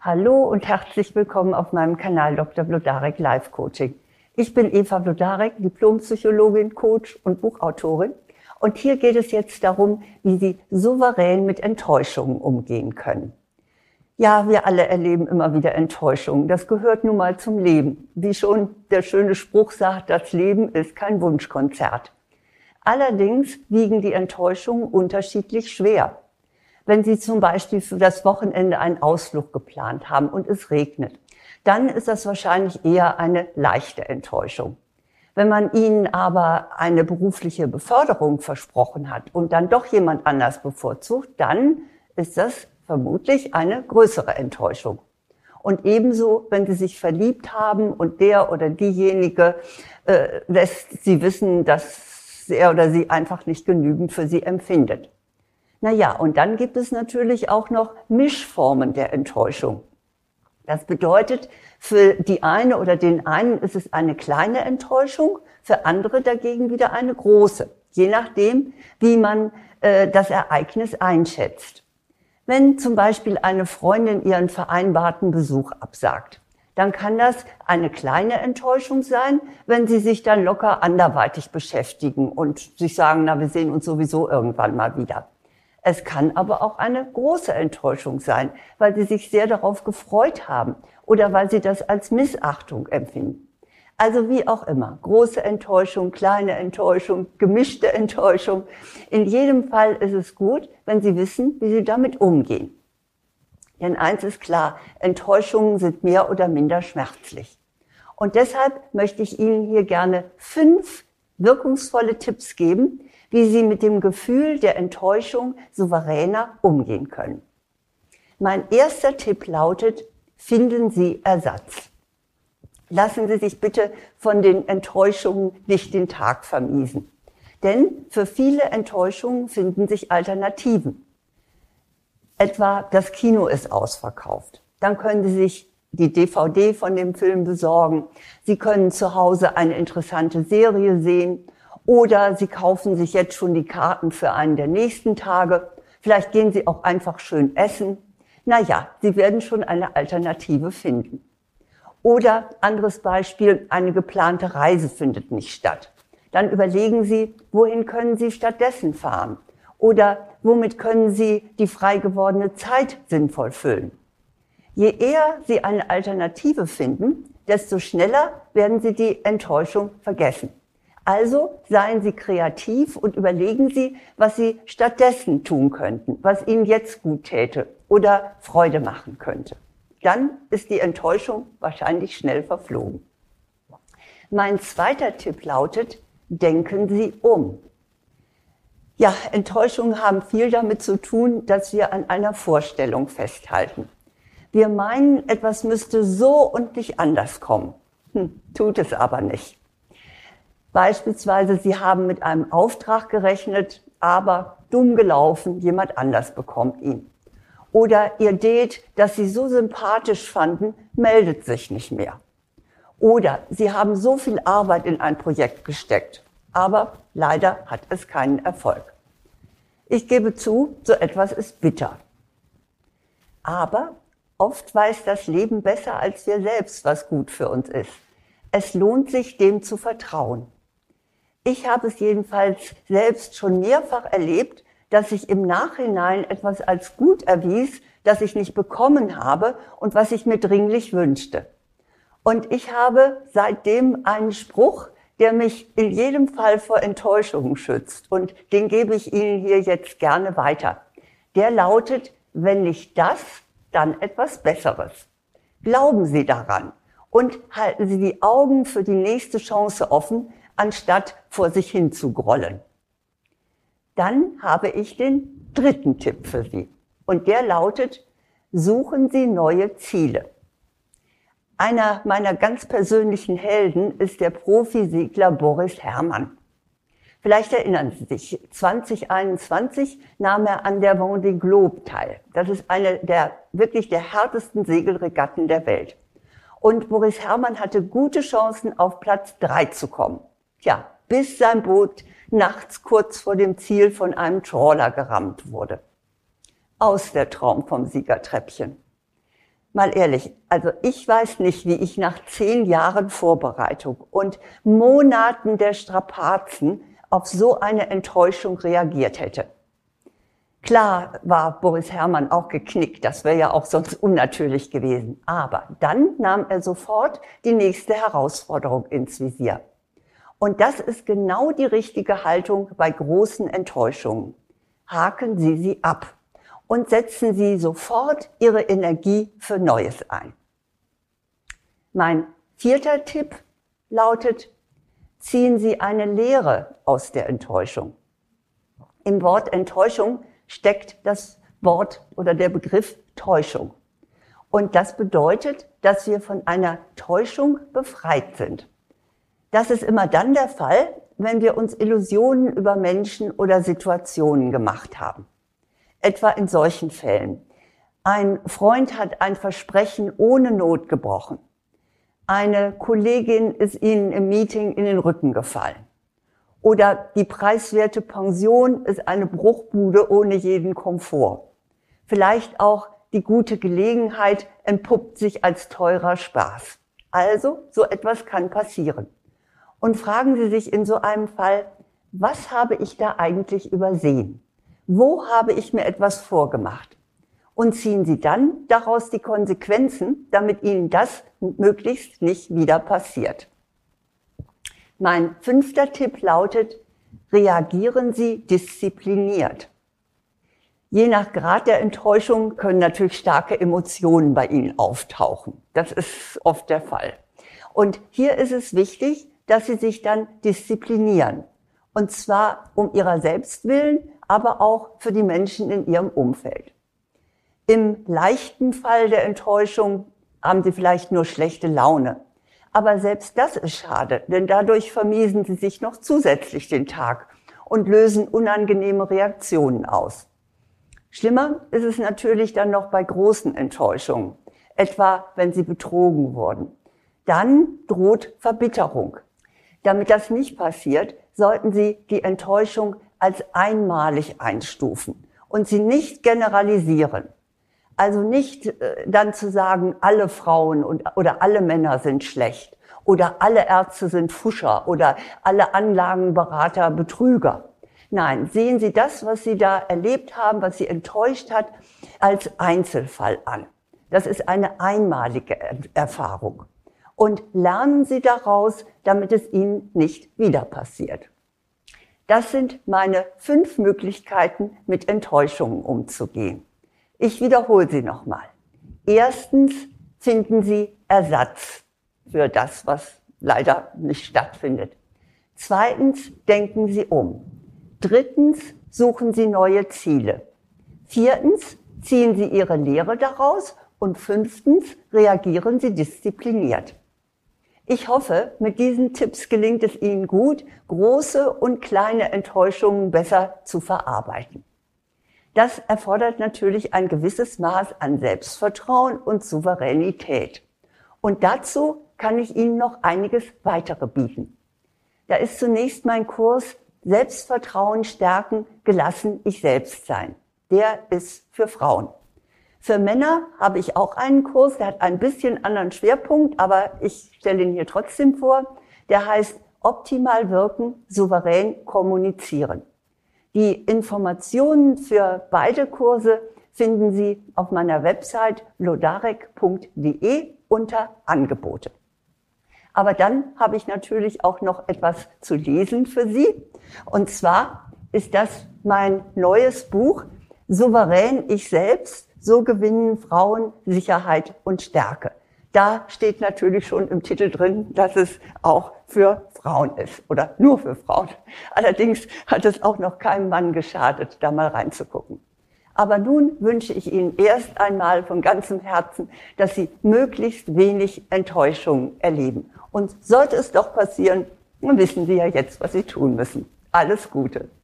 Hallo und herzlich willkommen auf meinem Kanal Dr. Blodarek Life Coaching. Ich bin Eva Blodarek, Diplompsychologin, Coach und Buchautorin. Und hier geht es jetzt darum, wie Sie souverän mit Enttäuschungen umgehen können. Ja, wir alle erleben immer wieder Enttäuschungen. Das gehört nun mal zum Leben. Wie schon der schöne Spruch sagt, das Leben ist kein Wunschkonzert. Allerdings wiegen die Enttäuschungen unterschiedlich schwer. Wenn Sie zum Beispiel für das Wochenende einen Ausflug geplant haben und es regnet, dann ist das wahrscheinlich eher eine leichte Enttäuschung. Wenn man Ihnen aber eine berufliche Beförderung versprochen hat und dann doch jemand anders bevorzugt, dann ist das vermutlich eine größere Enttäuschung. Und ebenso, wenn Sie sich verliebt haben und der oder diejenige äh, lässt Sie wissen, dass er oder sie einfach nicht genügend für Sie empfindet. Naja, und dann gibt es natürlich auch noch Mischformen der Enttäuschung. Das bedeutet, für die eine oder den einen ist es eine kleine Enttäuschung, für andere dagegen wieder eine große, je nachdem, wie man äh, das Ereignis einschätzt. Wenn zum Beispiel eine Freundin ihren vereinbarten Besuch absagt, dann kann das eine kleine Enttäuschung sein, wenn sie sich dann locker anderweitig beschäftigen und sich sagen, na, wir sehen uns sowieso irgendwann mal wieder. Es kann aber auch eine große Enttäuschung sein, weil sie sich sehr darauf gefreut haben oder weil sie das als Missachtung empfinden. Also wie auch immer, große Enttäuschung, kleine Enttäuschung, gemischte Enttäuschung. In jedem Fall ist es gut, wenn Sie wissen, wie Sie damit umgehen. Denn eins ist klar, Enttäuschungen sind mehr oder minder schmerzlich. Und deshalb möchte ich Ihnen hier gerne fünf wirkungsvolle Tipps geben, wie sie mit dem Gefühl der Enttäuschung souveräner umgehen können. Mein erster Tipp lautet, finden Sie Ersatz. Lassen Sie sich bitte von den Enttäuschungen nicht den Tag vermiesen. Denn für viele Enttäuschungen finden sich Alternativen. Etwa das Kino ist ausverkauft. Dann können Sie sich die DVD von dem Film besorgen. Sie können zu Hause eine interessante Serie sehen oder Sie kaufen sich jetzt schon die Karten für einen der nächsten Tage. Vielleicht gehen Sie auch einfach schön essen. Naja, Sie werden schon eine Alternative finden. Oder anderes Beispiel, eine geplante Reise findet nicht statt. Dann überlegen Sie, wohin können Sie stattdessen fahren? Oder womit können Sie die frei gewordene Zeit sinnvoll füllen? Je eher Sie eine Alternative finden, desto schneller werden Sie die Enttäuschung vergessen. Also seien Sie kreativ und überlegen Sie, was Sie stattdessen tun könnten, was Ihnen jetzt gut täte oder Freude machen könnte. Dann ist die Enttäuschung wahrscheinlich schnell verflogen. Mein zweiter Tipp lautet, denken Sie um. Ja, Enttäuschungen haben viel damit zu tun, dass wir an einer Vorstellung festhalten. Wir meinen, etwas müsste so und nicht anders kommen. Hm, tut es aber nicht. Beispielsweise, Sie haben mit einem Auftrag gerechnet, aber dumm gelaufen, jemand anders bekommt ihn. Oder Ihr Date, das Sie so sympathisch fanden, meldet sich nicht mehr. Oder Sie haben so viel Arbeit in ein Projekt gesteckt, aber leider hat es keinen Erfolg. Ich gebe zu, so etwas ist bitter. Aber oft weiß das Leben besser als wir selbst, was gut für uns ist. Es lohnt sich, dem zu vertrauen. Ich habe es jedenfalls selbst schon mehrfach erlebt, dass ich im Nachhinein etwas als gut erwies, das ich nicht bekommen habe und was ich mir dringlich wünschte. Und ich habe seitdem einen Spruch, der mich in jedem Fall vor Enttäuschungen schützt. Und den gebe ich Ihnen hier jetzt gerne weiter. Der lautet, wenn nicht das, dann etwas Besseres. Glauben Sie daran und halten Sie die Augen für die nächste Chance offen, anstatt vor sich hin zu grollen. Dann habe ich den dritten Tipp für Sie. Und der lautet, suchen Sie neue Ziele. Einer meiner ganz persönlichen Helden ist der Profisegler Boris Herrmann. Vielleicht erinnern Sie sich, 2021 nahm er an der Vendée Globe teil. Das ist eine der wirklich der härtesten Segelregatten der Welt. Und Boris Herrmann hatte gute Chancen, auf Platz drei zu kommen. Tja, bis sein Boot nachts kurz vor dem Ziel von einem Trawler gerammt wurde. Aus der Traum vom Siegertreppchen. Mal ehrlich, also ich weiß nicht, wie ich nach zehn Jahren Vorbereitung und Monaten der Strapazen auf so eine Enttäuschung reagiert hätte. Klar war Boris Herrmann auch geknickt, das wäre ja auch sonst unnatürlich gewesen. Aber dann nahm er sofort die nächste Herausforderung ins Visier. Und das ist genau die richtige Haltung bei großen Enttäuschungen. Haken Sie sie ab und setzen Sie sofort Ihre Energie für Neues ein. Mein vierter Tipp lautet, ziehen Sie eine Lehre aus der Enttäuschung. Im Wort Enttäuschung steckt das Wort oder der Begriff Täuschung. Und das bedeutet, dass wir von einer Täuschung befreit sind. Das ist immer dann der Fall, wenn wir uns Illusionen über Menschen oder Situationen gemacht haben. Etwa in solchen Fällen. Ein Freund hat ein Versprechen ohne Not gebrochen. Eine Kollegin ist Ihnen im Meeting in den Rücken gefallen. Oder die preiswerte Pension ist eine Bruchbude ohne jeden Komfort. Vielleicht auch die gute Gelegenheit entpuppt sich als teurer Spaß. Also, so etwas kann passieren. Und fragen Sie sich in so einem Fall, was habe ich da eigentlich übersehen? Wo habe ich mir etwas vorgemacht? Und ziehen Sie dann daraus die Konsequenzen, damit Ihnen das möglichst nicht wieder passiert. Mein fünfter Tipp lautet, reagieren Sie diszipliniert. Je nach Grad der Enttäuschung können natürlich starke Emotionen bei Ihnen auftauchen. Das ist oft der Fall. Und hier ist es wichtig, dass Sie sich dann disziplinieren. Und zwar um Ihrer selbst willen, aber auch für die Menschen in Ihrem Umfeld. Im leichten Fall der Enttäuschung haben Sie vielleicht nur schlechte Laune. Aber selbst das ist schade, denn dadurch vermiesen sie sich noch zusätzlich den Tag und lösen unangenehme Reaktionen aus. Schlimmer ist es natürlich dann noch bei großen Enttäuschungen, etwa wenn sie betrogen wurden. Dann droht Verbitterung. Damit das nicht passiert, sollten Sie die Enttäuschung als einmalig einstufen und sie nicht generalisieren. Also nicht äh, dann zu sagen, alle Frauen und, oder alle Männer sind schlecht oder alle Ärzte sind Fuscher oder alle Anlagenberater Betrüger. Nein, sehen Sie das, was Sie da erlebt haben, was Sie enttäuscht hat, als Einzelfall an. Das ist eine einmalige Erfahrung. Und lernen Sie daraus, damit es Ihnen nicht wieder passiert. Das sind meine fünf Möglichkeiten, mit Enttäuschungen umzugehen. Ich wiederhole sie nochmal. Erstens finden Sie Ersatz für das, was leider nicht stattfindet. Zweitens denken Sie um. Drittens suchen Sie neue Ziele. Viertens ziehen Sie Ihre Lehre daraus und fünftens reagieren Sie diszipliniert. Ich hoffe, mit diesen Tipps gelingt es Ihnen gut, große und kleine Enttäuschungen besser zu verarbeiten. Das erfordert natürlich ein gewisses Maß an Selbstvertrauen und Souveränität. Und dazu kann ich Ihnen noch einiges weitere bieten. Da ist zunächst mein Kurs Selbstvertrauen stärken, gelassen ich selbst sein. Der ist für Frauen. Für Männer habe ich auch einen Kurs, der hat ein bisschen anderen Schwerpunkt, aber ich stelle ihn hier trotzdem vor. Der heißt Optimal wirken, souverän kommunizieren. Die Informationen für beide Kurse finden Sie auf meiner Website lodarek.de unter Angebote. Aber dann habe ich natürlich auch noch etwas zu lesen für Sie. Und zwar ist das mein neues Buch Souverän ich selbst, so gewinnen Frauen Sicherheit und Stärke. Da steht natürlich schon im Titel drin, dass es auch für Frauen ist oder nur für Frauen. Allerdings hat es auch noch keinem Mann geschadet, da mal reinzugucken. Aber nun wünsche ich Ihnen erst einmal von ganzem Herzen, dass Sie möglichst wenig Enttäuschung erleben. Und sollte es doch passieren, dann wissen Sie ja jetzt, was Sie tun müssen. Alles Gute.